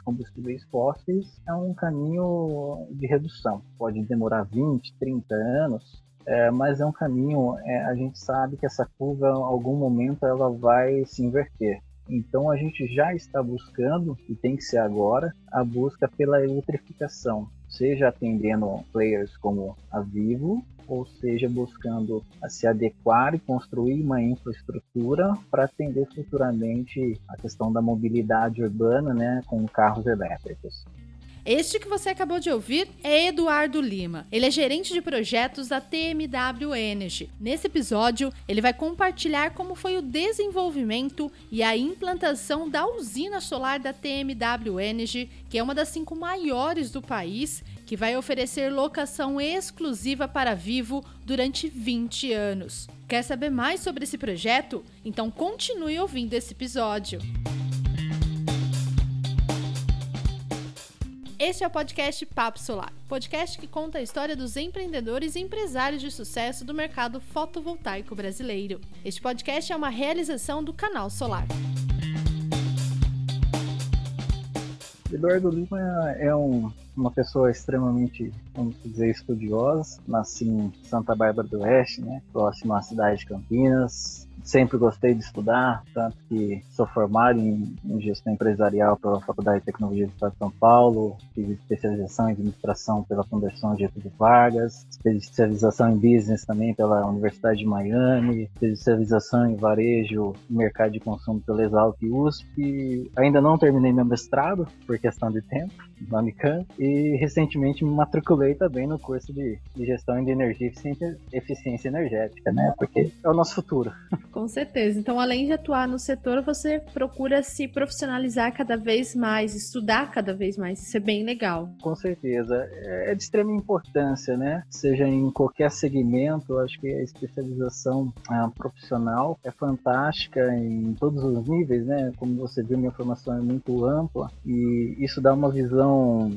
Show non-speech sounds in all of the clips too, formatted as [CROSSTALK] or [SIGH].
combustíveis fósseis é um caminho de redução. Pode demorar 20, 30 anos, é, mas é um caminho, é, a gente sabe que essa curva, em algum momento, ela vai se inverter. Então a gente já está buscando, e tem que ser agora, a busca pela eletrificação, seja atendendo players como a Vivo, ou seja, buscando se adequar e construir uma infraestrutura para atender futuramente a questão da mobilidade urbana né, com carros elétricos. Este que você acabou de ouvir é Eduardo Lima. Ele é gerente de projetos da TMW Energy. Nesse episódio, ele vai compartilhar como foi o desenvolvimento e a implantação da usina solar da TMW Energy, que é uma das cinco maiores do país, que vai oferecer locação exclusiva para Vivo durante 20 anos. Quer saber mais sobre esse projeto? Então continue ouvindo esse episódio. Este é o podcast Papo Solar, podcast que conta a história dos empreendedores e empresários de sucesso do mercado fotovoltaico brasileiro. Este podcast é uma realização do Canal Solar. Eduardo Lima é um, uma pessoa extremamente, vamos dizer, estudiosa. Nasci em Santa Bárbara do Oeste, né, próximo à cidade de Campinas. Sempre gostei de estudar, tanto que sou formado em, em, gestão empresarial pela Faculdade de Tecnologia do Estado de São Paulo, fiz especialização em administração pela Fundação Getúlio Vargas, especialização em business também pela Universidade de Miami, especialização em varejo e mercado de consumo pela Exalc USP. Ainda não terminei meu mestrado por questão de tempo Unicamp e recentemente me matriculei também no curso de, de gestão de energia e eficiência, energética, né? Porque é o nosso futuro. [LAUGHS] Com certeza. Então, além de atuar no setor, você procura se profissionalizar cada vez mais, estudar cada vez mais. Isso é bem legal. Com certeza. É de extrema importância, né? Seja em qualquer segmento, acho que a especialização a profissional é fantástica em todos os níveis, né? Como você viu, minha formação é muito ampla e isso dá uma visão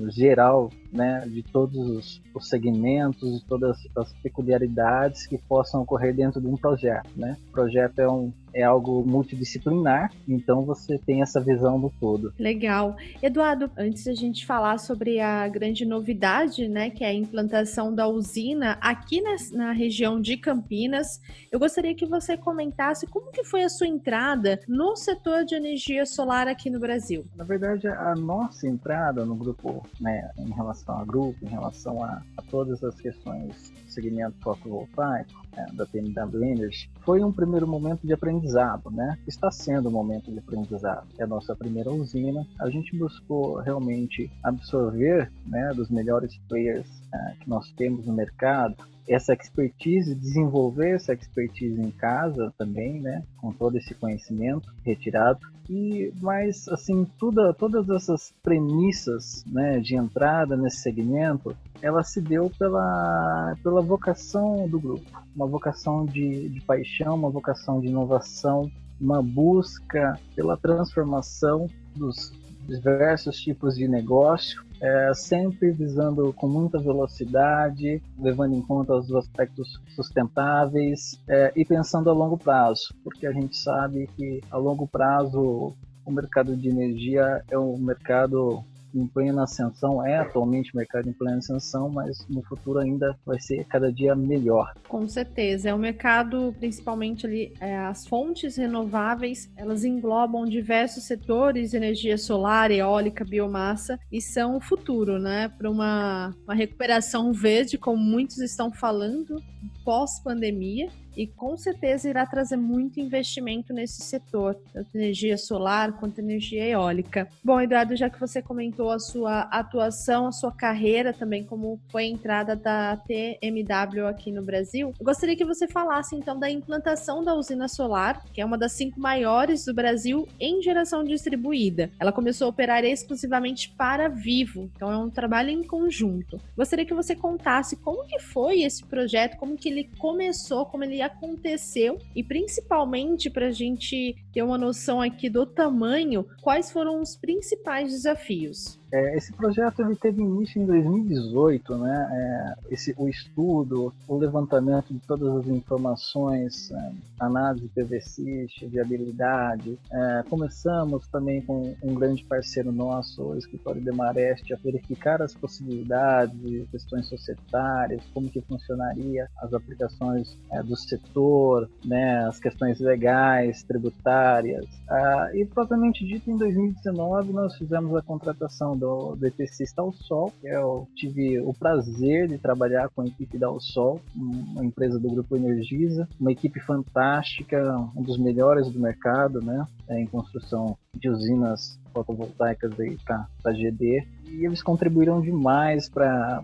geral, né? De todos os, os segmentos, de todas as peculiaridades que possam ocorrer dentro de um projeto, né? Projeto projeto é, um, é algo multidisciplinar, então você tem essa visão do todo. Legal. Eduardo, antes da gente falar sobre a grande novidade, né, que é a implantação da usina aqui na, na região de Campinas, eu gostaria que você comentasse como que foi a sua entrada no setor de energia solar aqui no Brasil. Na verdade, a nossa entrada no grupo, né, em relação a grupo, em relação a, a todas as questões do segmento fotovoltaico, né, da TMW Energy, foi um primeiro momento de aprendizado, né? Está sendo um momento de aprendizado. É a nossa primeira usina. A gente buscou realmente absorver, né, dos melhores players uh, que nós temos no mercado, essa expertise, desenvolver essa expertise em casa também, né, com todo esse conhecimento retirado. E mas assim, tudo, todas essas premissas, né, de entrada nesse segmento, ela se deu pela pela vocação do grupo, uma vocação de, de paixão, uma vocação de inovação, uma busca pela transformação dos diversos tipos de negócio é, sempre visando com muita velocidade, levando em conta os aspectos sustentáveis é, e pensando a longo prazo, porque a gente sabe que a longo prazo o mercado de energia é um mercado em plena ascensão, é atualmente o mercado em plena ascensão, mas no futuro ainda vai ser cada dia melhor. Com certeza, é o mercado, principalmente ali, é, as fontes renováveis, elas englobam diversos setores, energia solar, eólica, biomassa, e são o futuro, né, para uma, uma recuperação verde, como muitos estão falando, pós-pandemia, e com certeza irá trazer muito investimento nesse setor, tanto energia solar quanto energia eólica. Bom, Eduardo, já que você comentou a sua atuação, a sua carreira também, como foi a entrada da TMW aqui no Brasil, eu gostaria que você falasse então da implantação da usina solar, que é uma das cinco maiores do Brasil em geração distribuída. Ela começou a operar exclusivamente para Vivo, então é um trabalho em conjunto. Gostaria que você contasse como que foi esse projeto, como que ele começou, como ele aconteceu e principalmente para a gente ter uma noção aqui do tamanho, quais foram os principais desafios? É, esse projeto ele teve início em 2018, né? É, esse, o estudo, o levantamento de todas as informações, é, análise PVC, viabilidade. É, começamos também com um grande parceiro nosso, o escritório de Mareste, a verificar as possibilidades, questões societárias, como que funcionaria as aplicações é, do setor, né? As questões legais, tributárias. Ah, e propriamente dito, em 2019 nós fizemos a contratação do, do EPCista ao Sol. Eu tive o prazer de trabalhar com a equipe da Sol, uma empresa do Grupo Energisa, uma equipe fantástica, um dos melhores do mercado, né, é, em construção de usinas fotovoltaicas para a GD e eles contribuíram demais para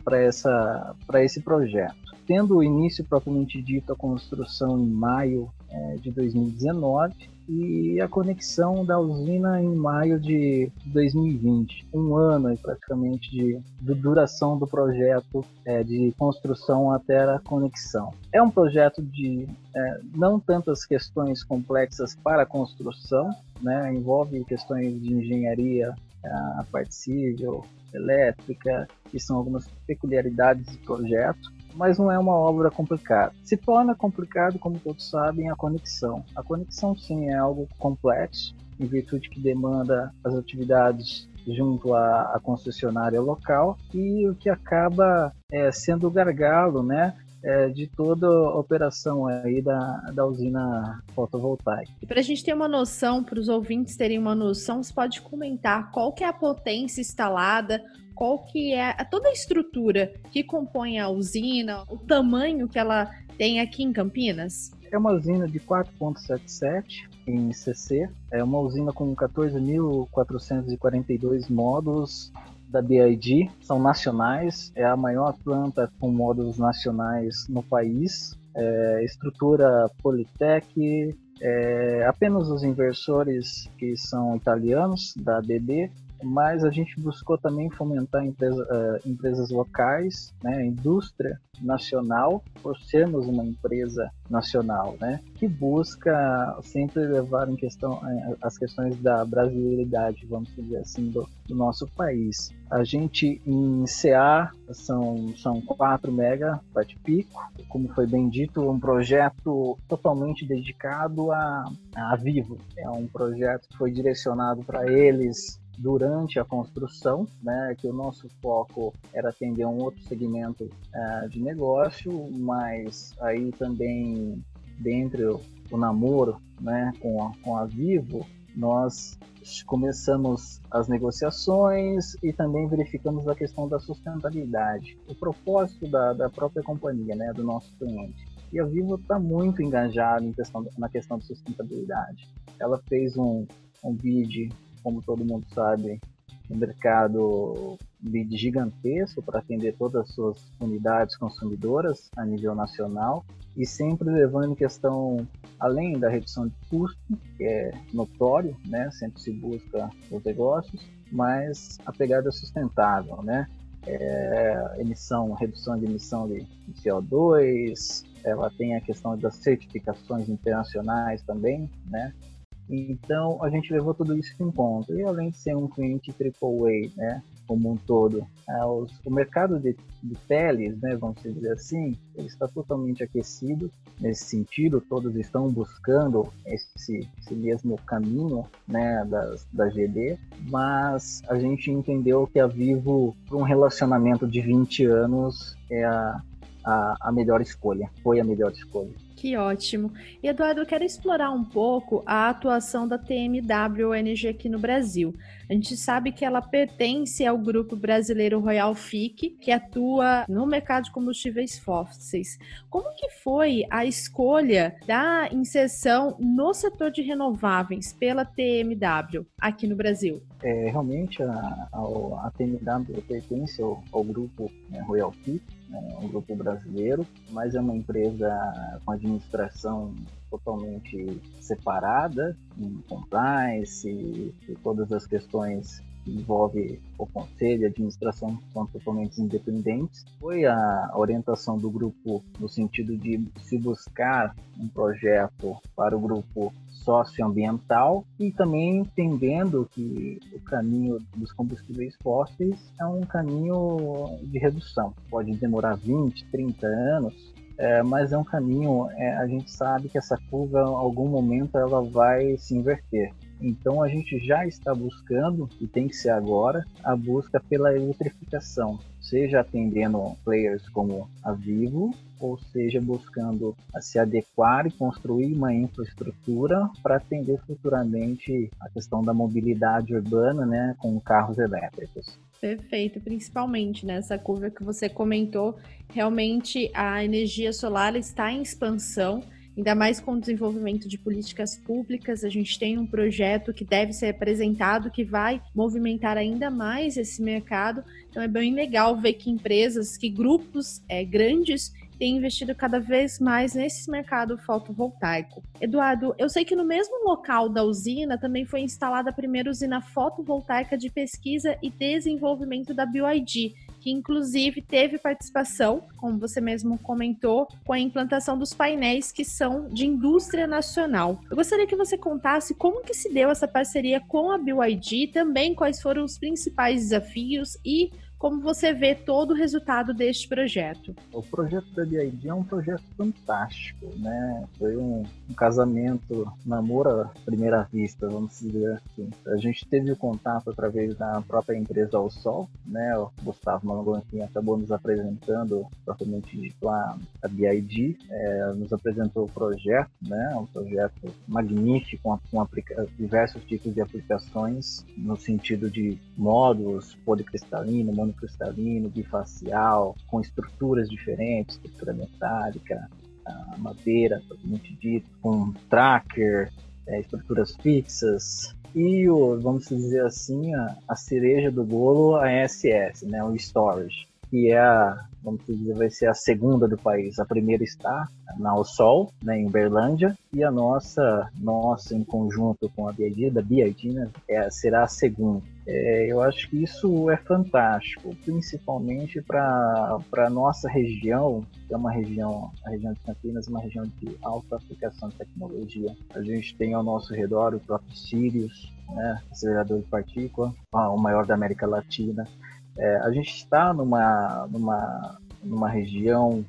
esse projeto. Tendo o início propriamente dito a construção em maio é, de 2019, e a conexão da usina em maio de 2020. Um ano praticamente de, de duração do projeto é, de construção até a conexão. É um projeto de é, não tantas questões complexas para a construção, né? envolve questões de engenharia, a parte civil, elétrica, que são algumas peculiaridades do projeto mas não é uma obra complicada. Se torna complicado, como todos sabem, a conexão. A conexão, sim, é algo complexo, em virtude que demanda as atividades junto à, à concessionária local e o que acaba é, sendo o gargalo, né, é, de toda a operação aí da, da usina fotovoltaica. Para a gente ter uma noção, para os ouvintes terem uma noção, você pode comentar qual que é a potência instalada, qual que é toda a estrutura que compõe a usina, o tamanho que ela tem aqui em Campinas? É uma usina de 4.77 em CC, é uma usina com 14.442 módulos da BID, são nacionais, é a maior planta com módulos nacionais no país, é, estrutura Politec, é, apenas os inversores que são italianos da BB mas a gente buscou também fomentar empresa, uh, empresas locais, né, indústria nacional, por sermos uma empresa nacional, né, que busca sempre levar em questão uh, as questões da brasileiridade, vamos dizer assim, do, do, nosso país. A gente em CA são são 4 mega bate pico, como foi bem dito, um projeto totalmente dedicado a, a Vivo. É um projeto que foi direcionado para eles durante a construção, né, que o nosso foco era atender um outro segmento uh, de negócio, mas aí também dentro do namoro né, com, a, com a Vivo, nós começamos as negociações e também verificamos a questão da sustentabilidade, o propósito da, da própria companhia, né, do nosso cliente. E a Vivo está muito engajada questão, na questão de sustentabilidade. Ela fez um, um bid como todo mundo sabe, um mercado gigantesco para atender todas as suas unidades consumidoras a nível nacional e sempre levando em questão, além da redução de custo, que é notório, né? sempre se busca os negócios, mas a pegada sustentável, né? É, emissão, redução de emissão de CO2, ela tem a questão das certificações internacionais também, né? Então a gente levou tudo isso em conta. E além de ser um cliente AAA, né, como um todo, é, os, o mercado de, de teles, né, vamos dizer assim, ele está totalmente aquecido nesse sentido. Todos estão buscando esse, esse mesmo caminho, né, das, da GD. Mas a gente entendeu que a Vivo, para um relacionamento de 20 anos, é a, a, a melhor escolha. Foi a melhor escolha. Que ótimo. E Eduardo, eu quero explorar um pouco a atuação da TMW ONG aqui no Brasil. A gente sabe que ela pertence ao grupo brasileiro Royal FIC, que atua no mercado de combustíveis fósseis. Como que foi a escolha da inserção no setor de renováveis pela TMW aqui no Brasil? É, realmente a, a, a TMW pertence ao, ao grupo né, Royal FIC, né, um grupo brasileiro, mas é uma empresa com administração totalmente separada em compliance e todas as questões que envolve o conselho e a administração, são totalmente independentes. Foi a orientação do grupo no sentido de se buscar um projeto para o grupo socioambiental e também entendendo que o caminho dos combustíveis fósseis é um caminho de redução. Pode demorar 20, 30 anos, é, mas é um caminho, é, a gente sabe que essa curva, em algum momento, ela vai se inverter. Então a gente já está buscando, e tem que ser agora, a busca pela eletrificação, seja atendendo players como a Vivo, ou seja buscando se adequar e construir uma infraestrutura para atender futuramente a questão da mobilidade urbana, né, com carros elétricos. Perfeito, principalmente nessa curva que você comentou, realmente a energia solar está em expansão, ainda mais com o desenvolvimento de políticas públicas. A gente tem um projeto que deve ser apresentado que vai movimentar ainda mais esse mercado. Então é bem legal ver que empresas, que grupos é, grandes tem investido cada vez mais nesse mercado fotovoltaico. Eduardo, eu sei que no mesmo local da usina também foi instalada a primeira usina fotovoltaica de pesquisa e desenvolvimento da BioID, que inclusive teve participação, como você mesmo comentou, com a implantação dos painéis que são de indústria nacional. Eu gostaria que você contasse como que se deu essa parceria com a BioID, também quais foram os principais desafios e como você vê todo o resultado deste projeto? O projeto da BID é um projeto fantástico, né? Foi um, um casamento, namoro à primeira vista, vamos dizer assim. A gente teve o contato através da própria empresa Ao Sol, né? O Gustavo Malonguinho acabou nos apresentando, propriamente dito, a, a BID, é, nos apresentou o projeto, né? Um projeto magnífico, com, com diversos tipos de aplicações, no sentido de módulos, policristalino, cristalino, bifacial, com estruturas diferentes, estrutura metálica, madeira, propriamente dito, com tracker, é, estruturas fixas, e o, vamos dizer assim, a, a cereja do bolo, a SS, né, o storage, que é a, vamos dizer, vai ser a segunda do país. A primeira está na O Sol, né, em Uberlândia, e a nossa, nossa em conjunto com a BID, da BID, né, é, será a segunda. É, eu acho que isso é fantástico, principalmente para a nossa região, que é uma região, a região de Campinas, uma região de alta aplicação de tecnologia. A gente tem ao nosso redor o próprio Sirius, né, acelerador de partícula, o maior da América Latina. É, a gente está numa, numa, numa região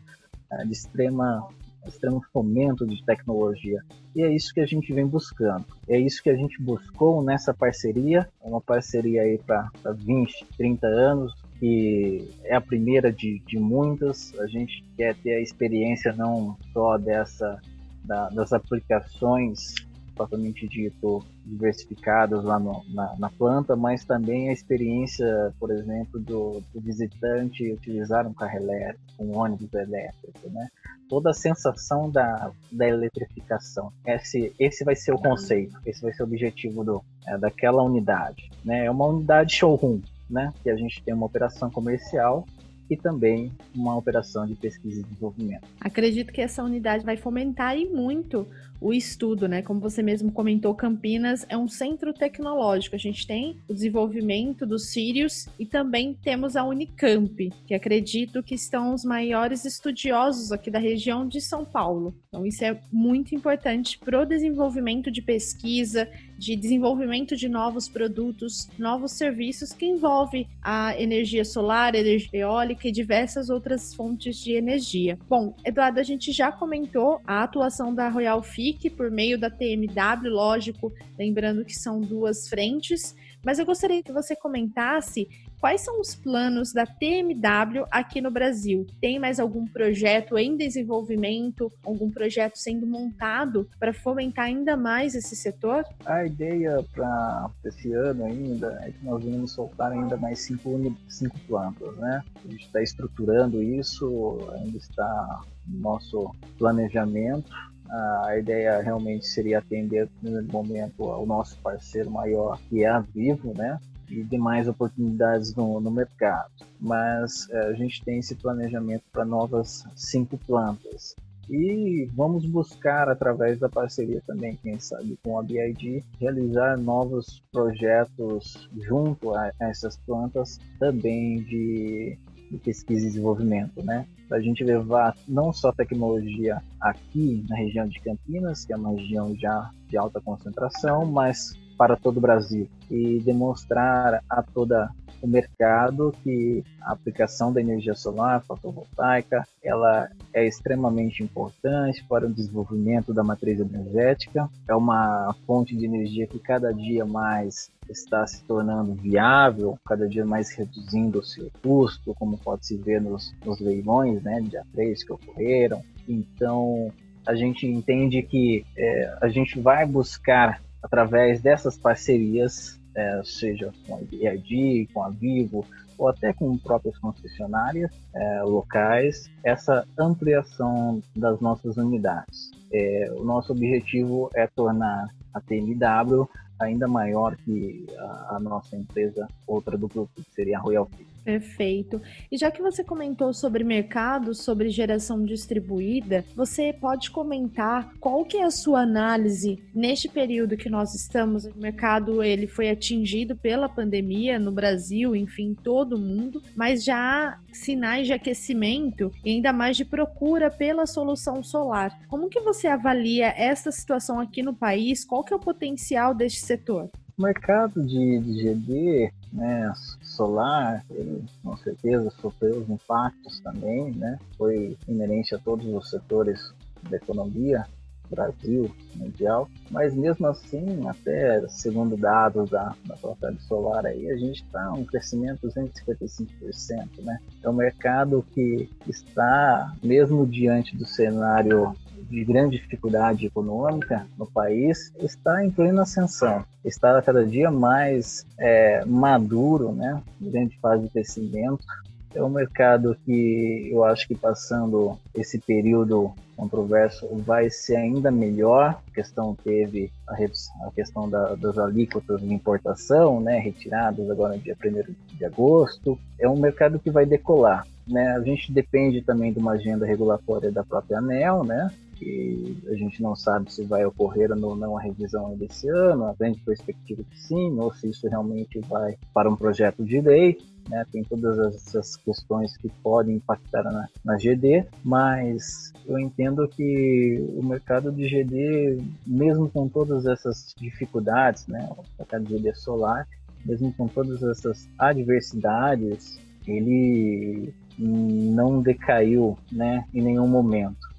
é, de extrema extremo fomento de tecnologia. E é isso que a gente vem buscando. É isso que a gente buscou nessa parceria, uma parceria aí para 20, 30 anos, que é a primeira de, de muitas. A gente quer ter a experiência não só dessa da, das aplicações propriamente dito, diversificadas lá no, na, na, planta, mas também a experiência, por exemplo, do, do, visitante utilizar um carro elétrico, um ônibus elétrico, né? Toda a sensação da, da eletrificação. Esse, esse vai ser o conceito, esse vai ser o objetivo do, é, daquela unidade. Né? É uma unidade showroom, né? que a gente tem uma operação comercial e também uma operação de pesquisa e desenvolvimento. Acredito que essa unidade vai fomentar e muito o estudo, né? Como você mesmo comentou, Campinas é um centro tecnológico. A gente tem o desenvolvimento dos Sirius e também temos a Unicamp, que acredito que estão os maiores estudiosos aqui da região de São Paulo. Então, isso é muito importante para o desenvolvimento de pesquisa, de desenvolvimento de novos produtos, novos serviços que envolve a energia solar, energia eólica e diversas outras fontes de energia. Bom, Eduardo, a gente já comentou a atuação da Royal FIC por meio da TMW, lógico, lembrando que são duas frentes, mas eu gostaria que você comentasse Quais são os planos da TMW aqui no Brasil? Tem mais algum projeto em desenvolvimento, algum projeto sendo montado para fomentar ainda mais esse setor? A ideia para esse ano ainda é que nós vamos soltar ainda mais cinco, cinco plantas, né? A gente está estruturando isso, ainda está no nosso planejamento a ideia realmente seria atender no momento ao nosso parceiro maior, que é a Vivo, né? E demais oportunidades no, no mercado. Mas é, a gente tem esse planejamento para novas cinco plantas. E vamos buscar, através da parceria também, quem sabe, com a BID, realizar novos projetos junto a essas plantas também de, de pesquisa e desenvolvimento, né? Para a gente levar não só tecnologia aqui na região de Campinas, que é uma região já de alta concentração, mas para todo o Brasil e demonstrar a toda o mercado que a aplicação da energia solar fotovoltaica ela é extremamente importante para o desenvolvimento da matriz energética. É uma fonte de energia que cada dia mais está se tornando viável, cada dia mais reduzindo o seu custo, como pode se ver nos, nos leilões né, de A3 que ocorreram. Então, a gente entende que é, a gente vai buscar, através dessas parcerias, é, seja com a IAD, com a Vivo, ou até com próprias concessionárias é, locais, essa ampliação das nossas unidades. É, o nosso objetivo é tornar a TMW ainda maior que a, a nossa empresa, outra do grupo, que seria a Royal Free. Perfeito. E já que você comentou sobre mercado, sobre geração distribuída, você pode comentar qual que é a sua análise neste período que nós estamos? O mercado ele foi atingido pela pandemia no Brasil, enfim, todo mundo, mas já há sinais de aquecimento e ainda mais de procura pela solução solar. Como que você avalia essa situação aqui no país? Qual que é o potencial deste setor? O mercado de, de GD né, solar, ele com certeza sofreu os impactos também, né, foi inerente a todos os setores da economia, Brasil, mundial, mas mesmo assim, até segundo dados da, da própria solar aí, a gente está um crescimento de 255%, né? É um mercado que está, mesmo diante do cenário de grande dificuldade econômica no país está em plena ascensão, está cada dia mais é, maduro, né, grande fase de crescimento. É um mercado que eu acho que passando esse período controverso vai ser ainda melhor. A questão teve a, a questão da, das alíquotas de importação, né, retiradas agora no dia 1 de agosto. É um mercado que vai decolar. Né? A gente depende também de uma agenda regulatória da própria ANEL, né? Que a gente não sabe se vai ocorrer ou não a revisão desse ano, a grande perspectiva que sim, ou se isso realmente vai para um projeto de lei. Né, tem todas essas questões que podem impactar na, na GD, mas eu entendo que o mercado de GD, mesmo com todas essas dificuldades, né, o mercado de GD solar, mesmo com todas essas adversidades, ele não decaiu né, em nenhum momento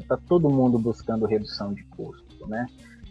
está é, tá todo mundo buscando redução de custo, né?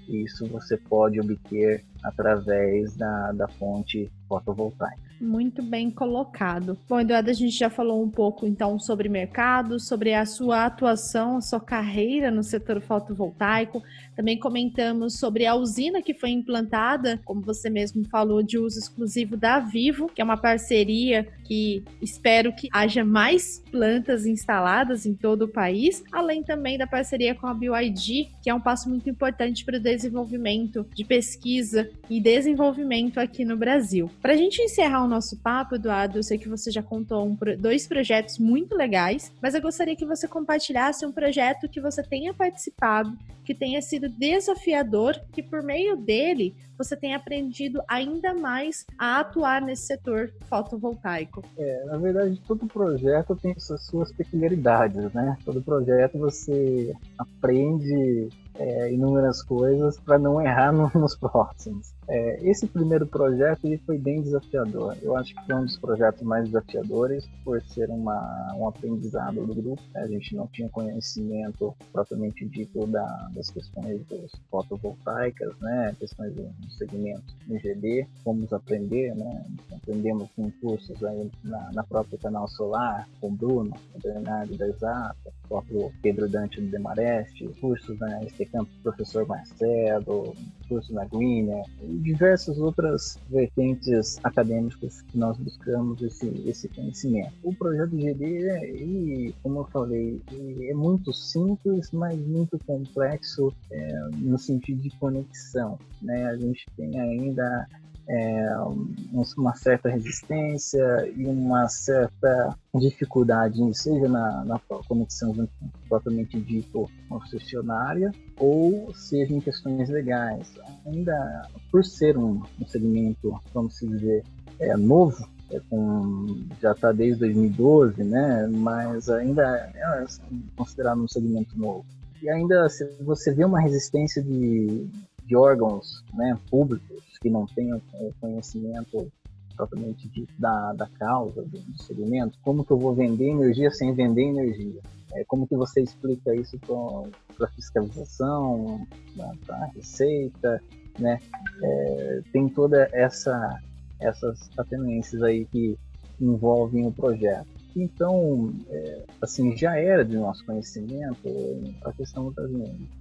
Isso você pode obter através da, da fonte fotovoltaica. Muito bem colocado. Bom, Eduardo, a gente já falou um pouco então sobre mercado, sobre a sua atuação, a sua carreira no setor fotovoltaico. Também comentamos sobre a usina que foi implantada, como você mesmo falou, de uso exclusivo da Vivo, que é uma parceria que espero que haja mais plantas instaladas em todo o país, além também da parceria com a BioID, que é um passo muito importante para o desenvolvimento de pesquisa e desenvolvimento aqui no Brasil. Para a gente encerrar o nosso papo, Eduardo, eu sei que você já contou um, dois projetos muito legais, mas eu gostaria que você compartilhasse um projeto que você tenha participado, que tenha sido desafiador, que por meio dele você tenha aprendido ainda mais a atuar nesse setor fotovoltaico. É, na verdade, todo projeto tem as suas peculiaridades, né? Todo projeto você aprende é, inúmeras coisas para não errar no, [LAUGHS] nos próximos. É, esse primeiro projeto ele foi bem desafiador. Eu acho que foi um dos projetos mais desafiadores por ser uma, um aprendizado do grupo. A gente não tinha conhecimento propriamente dito da, das questões dos fotovoltaicas, né? questões do segmento IGD. Fomos aprender, né? aprendemos com cursos aí na, na própria Canal Solar, com o Bruno, o Bernardo da Exata, o próprio Pedro Dante do Demareste, cursos na STCamp do professor Marcelo, cursos na Greener, diversas outras vertentes acadêmicas que nós buscamos esse, esse conhecimento. O projeto GD, ele, como eu falei, é muito simples, mas muito complexo é, no sentido de conexão. Né? A gente tem ainda é, uma certa resistência e uma certa dificuldade, seja na, na conexão propriamente dito concessionária, ou seja em questões legais. Ainda por ser um, um segmento, vamos dizer, é, novo, é com, já está desde 2012, né? mas ainda é considerado um segmento novo. E ainda você vê uma resistência de, de órgãos né, públicos que não tenham conhecimento propriamente de, da, da causa do, segmento, como que eu vou vender energia sem vender energia? É, como que você explica isso para a fiscalização, para receita, né? É, tem toda essa essas atenuências aí que envolvem o projeto. Então, é, assim, já era de nosso conhecimento a questão das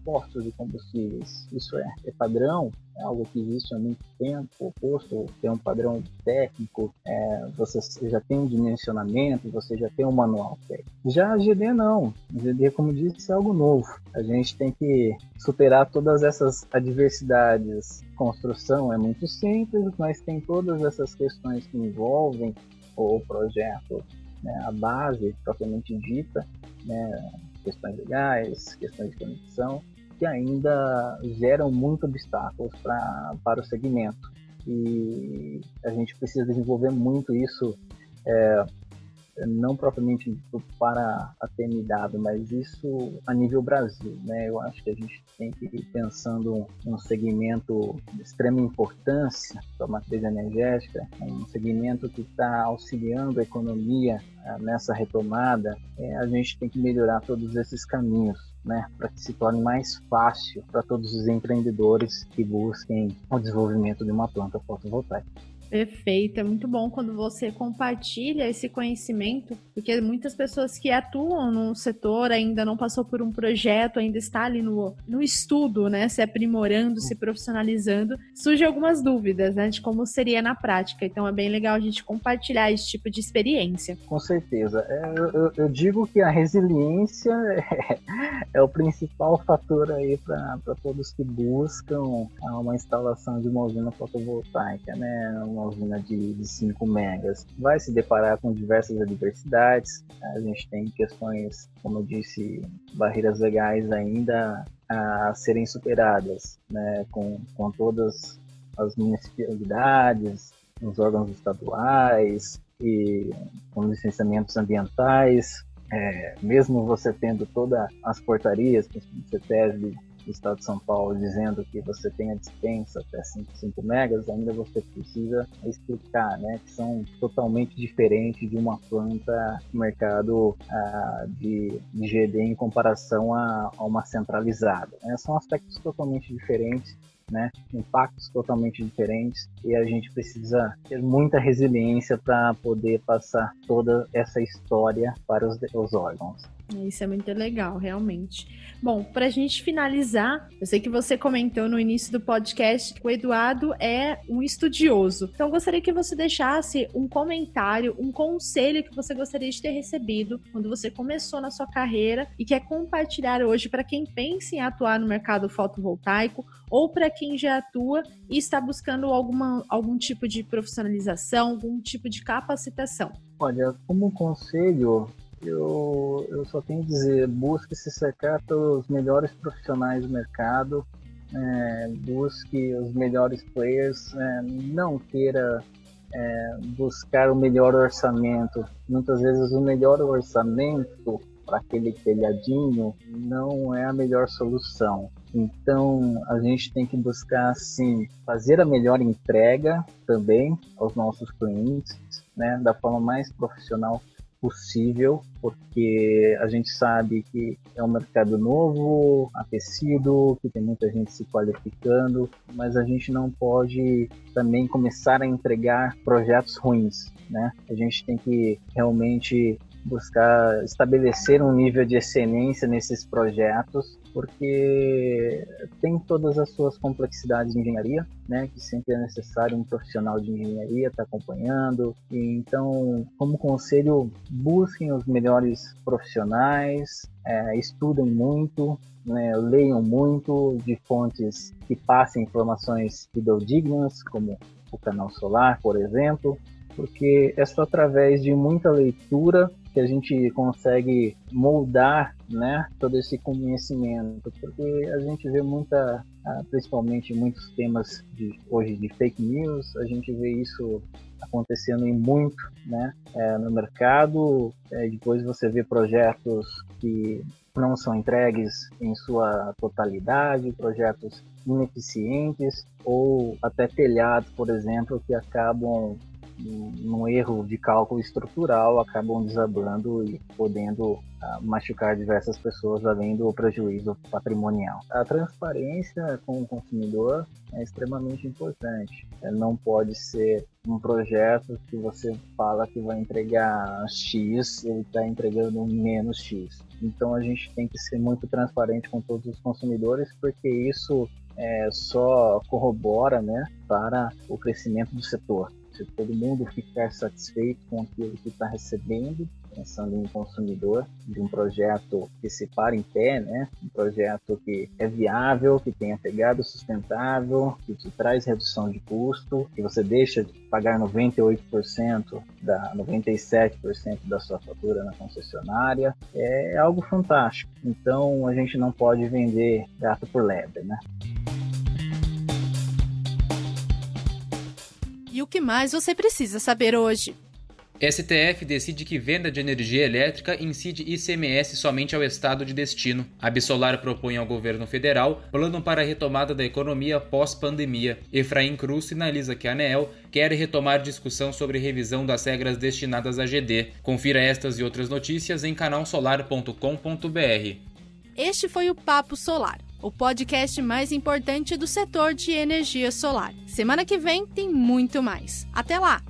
postos de combustíveis. Isso é, é, padrão, é algo que existe há muito tempo. O posto tem um padrão técnico, é, você já tem um dimensionamento, você já tem um manual técnico. Já a GD não. A GD, como disse, é algo novo. A gente tem que superar todas essas adversidades. Construção é muito simples, mas tem todas essas questões que envolvem o projeto né, a base propriamente dita, né, questões legais, questões de conexão, que ainda geram muitos obstáculos pra, para o segmento. E a gente precisa desenvolver muito isso é, não propriamente para a TMW, mas isso a nível Brasil, né? Eu acho que a gente tem que ir pensando um segmento de extrema importância para a matriz energética, um segmento que está auxiliando a economia ah, nessa retomada, é, a gente tem que melhorar todos esses caminhos. Né, para que se torne mais fácil para todos os empreendedores que busquem o desenvolvimento de uma planta fotovoltaica. Perfeito, é muito bom quando você compartilha esse conhecimento, porque muitas pessoas que atuam no setor ainda não passou por um projeto, ainda está ali no, no estudo, né, se aprimorando, se profissionalizando, surgem algumas dúvidas, né, de como seria na prática. Então é bem legal a gente compartilhar esse tipo de experiência. Com certeza. É, eu, eu digo que a resiliência é, [LAUGHS] é o principal fator aí para todos que buscam uma instalação de uma usina fotovoltaica, né? uma usina de, de 5 megas, vai se deparar com diversas adversidades. A gente tem questões, como eu disse, barreiras legais ainda a serem superadas, né, com, com todas as municipalidades, os órgãos estaduais e com licenciamentos ambientais, é, mesmo você tendo todas as portarias, principalmente CETESB, do Estado de São Paulo dizendo que você tem a dispensa até 5, 5 megas, ainda você precisa explicar, né, que são totalmente diferentes de uma planta no mercado ah, de, de, GD em comparação a, a uma centralizada. Né? São aspectos totalmente diferentes né? impactos totalmente diferentes e a gente precisa ter muita resiliência para poder passar toda essa história para os, os órgãos. Isso é muito legal, realmente. Bom, para a gente finalizar, eu sei que você comentou no início do podcast que o Eduardo é um estudioso. Então, gostaria que você deixasse um comentário, um conselho que você gostaria de ter recebido quando você começou na sua carreira e quer compartilhar hoje para quem pensa em atuar no mercado fotovoltaico ou para quem já atua e está buscando alguma, algum tipo de profissionalização, algum tipo de capacitação. Olha, como conselho, eu, eu só tenho a dizer, busque se cercar pelos melhores profissionais do mercado, é, busque os melhores players, é, não queira é, buscar o melhor orçamento. Muitas vezes o melhor orçamento para aquele telhadinho não é a melhor solução. Então a gente tem que buscar assim fazer a melhor entrega também aos nossos clientes, né, da forma mais profissional possível, porque a gente sabe que é um mercado novo, aquecido, que tem muita gente se qualificando, mas a gente não pode também começar a entregar projetos ruins, né? A gente tem que realmente buscar estabelecer um nível de excelência nesses projetos, porque tem todas as suas complexidades de engenharia, né, que sempre é necessário um profissional de engenharia estar tá acompanhando. E então, como conselho, busquem os melhores profissionais, é, estudem muito, né, leiam muito de fontes que passem informações fidedignas, como o canal solar, por exemplo, porque é só através de muita leitura que a gente consegue moldar né, todo esse conhecimento, porque a gente vê muita, ah, principalmente muitos temas de, hoje de fake news, a gente vê isso acontecendo em muito né, é, no mercado, é, depois você vê projetos que não são entregues em sua totalidade, projetos ineficientes ou até telhados, por exemplo, que acabam num erro de cálculo estrutural, acabam desabando e podendo uh, machucar diversas pessoas, além do prejuízo patrimonial. A transparência com o consumidor é extremamente importante. É, não pode ser um projeto que você fala que vai entregar X e está entregando menos X. Então a gente tem que ser muito transparente com todos os consumidores, porque isso é, só corrobora né, para o crescimento do setor se todo mundo ficar satisfeito com aquilo que está recebendo, pensando em consumidor, de um projeto que se para em pé, né? um projeto que é viável, que tenha pegada sustentável, que te traz redução de custo, que você deixa de pagar 98%, da 97% da sua fatura na concessionária, é algo fantástico. Então a gente não pode vender gato por lebre, né? E o que mais você precisa saber hoje? STF decide que venda de energia elétrica incide ICMS somente ao estado de destino. A Absolar propõe ao governo federal plano para a retomada da economia pós-pandemia. Efraim Cruz sinaliza que a ANEEL quer retomar discussão sobre revisão das regras destinadas à GD. Confira estas e outras notícias em canalsolar.com.br. Este foi o Papo Solar o podcast mais importante do setor de energia solar. Semana que vem tem muito mais. Até lá!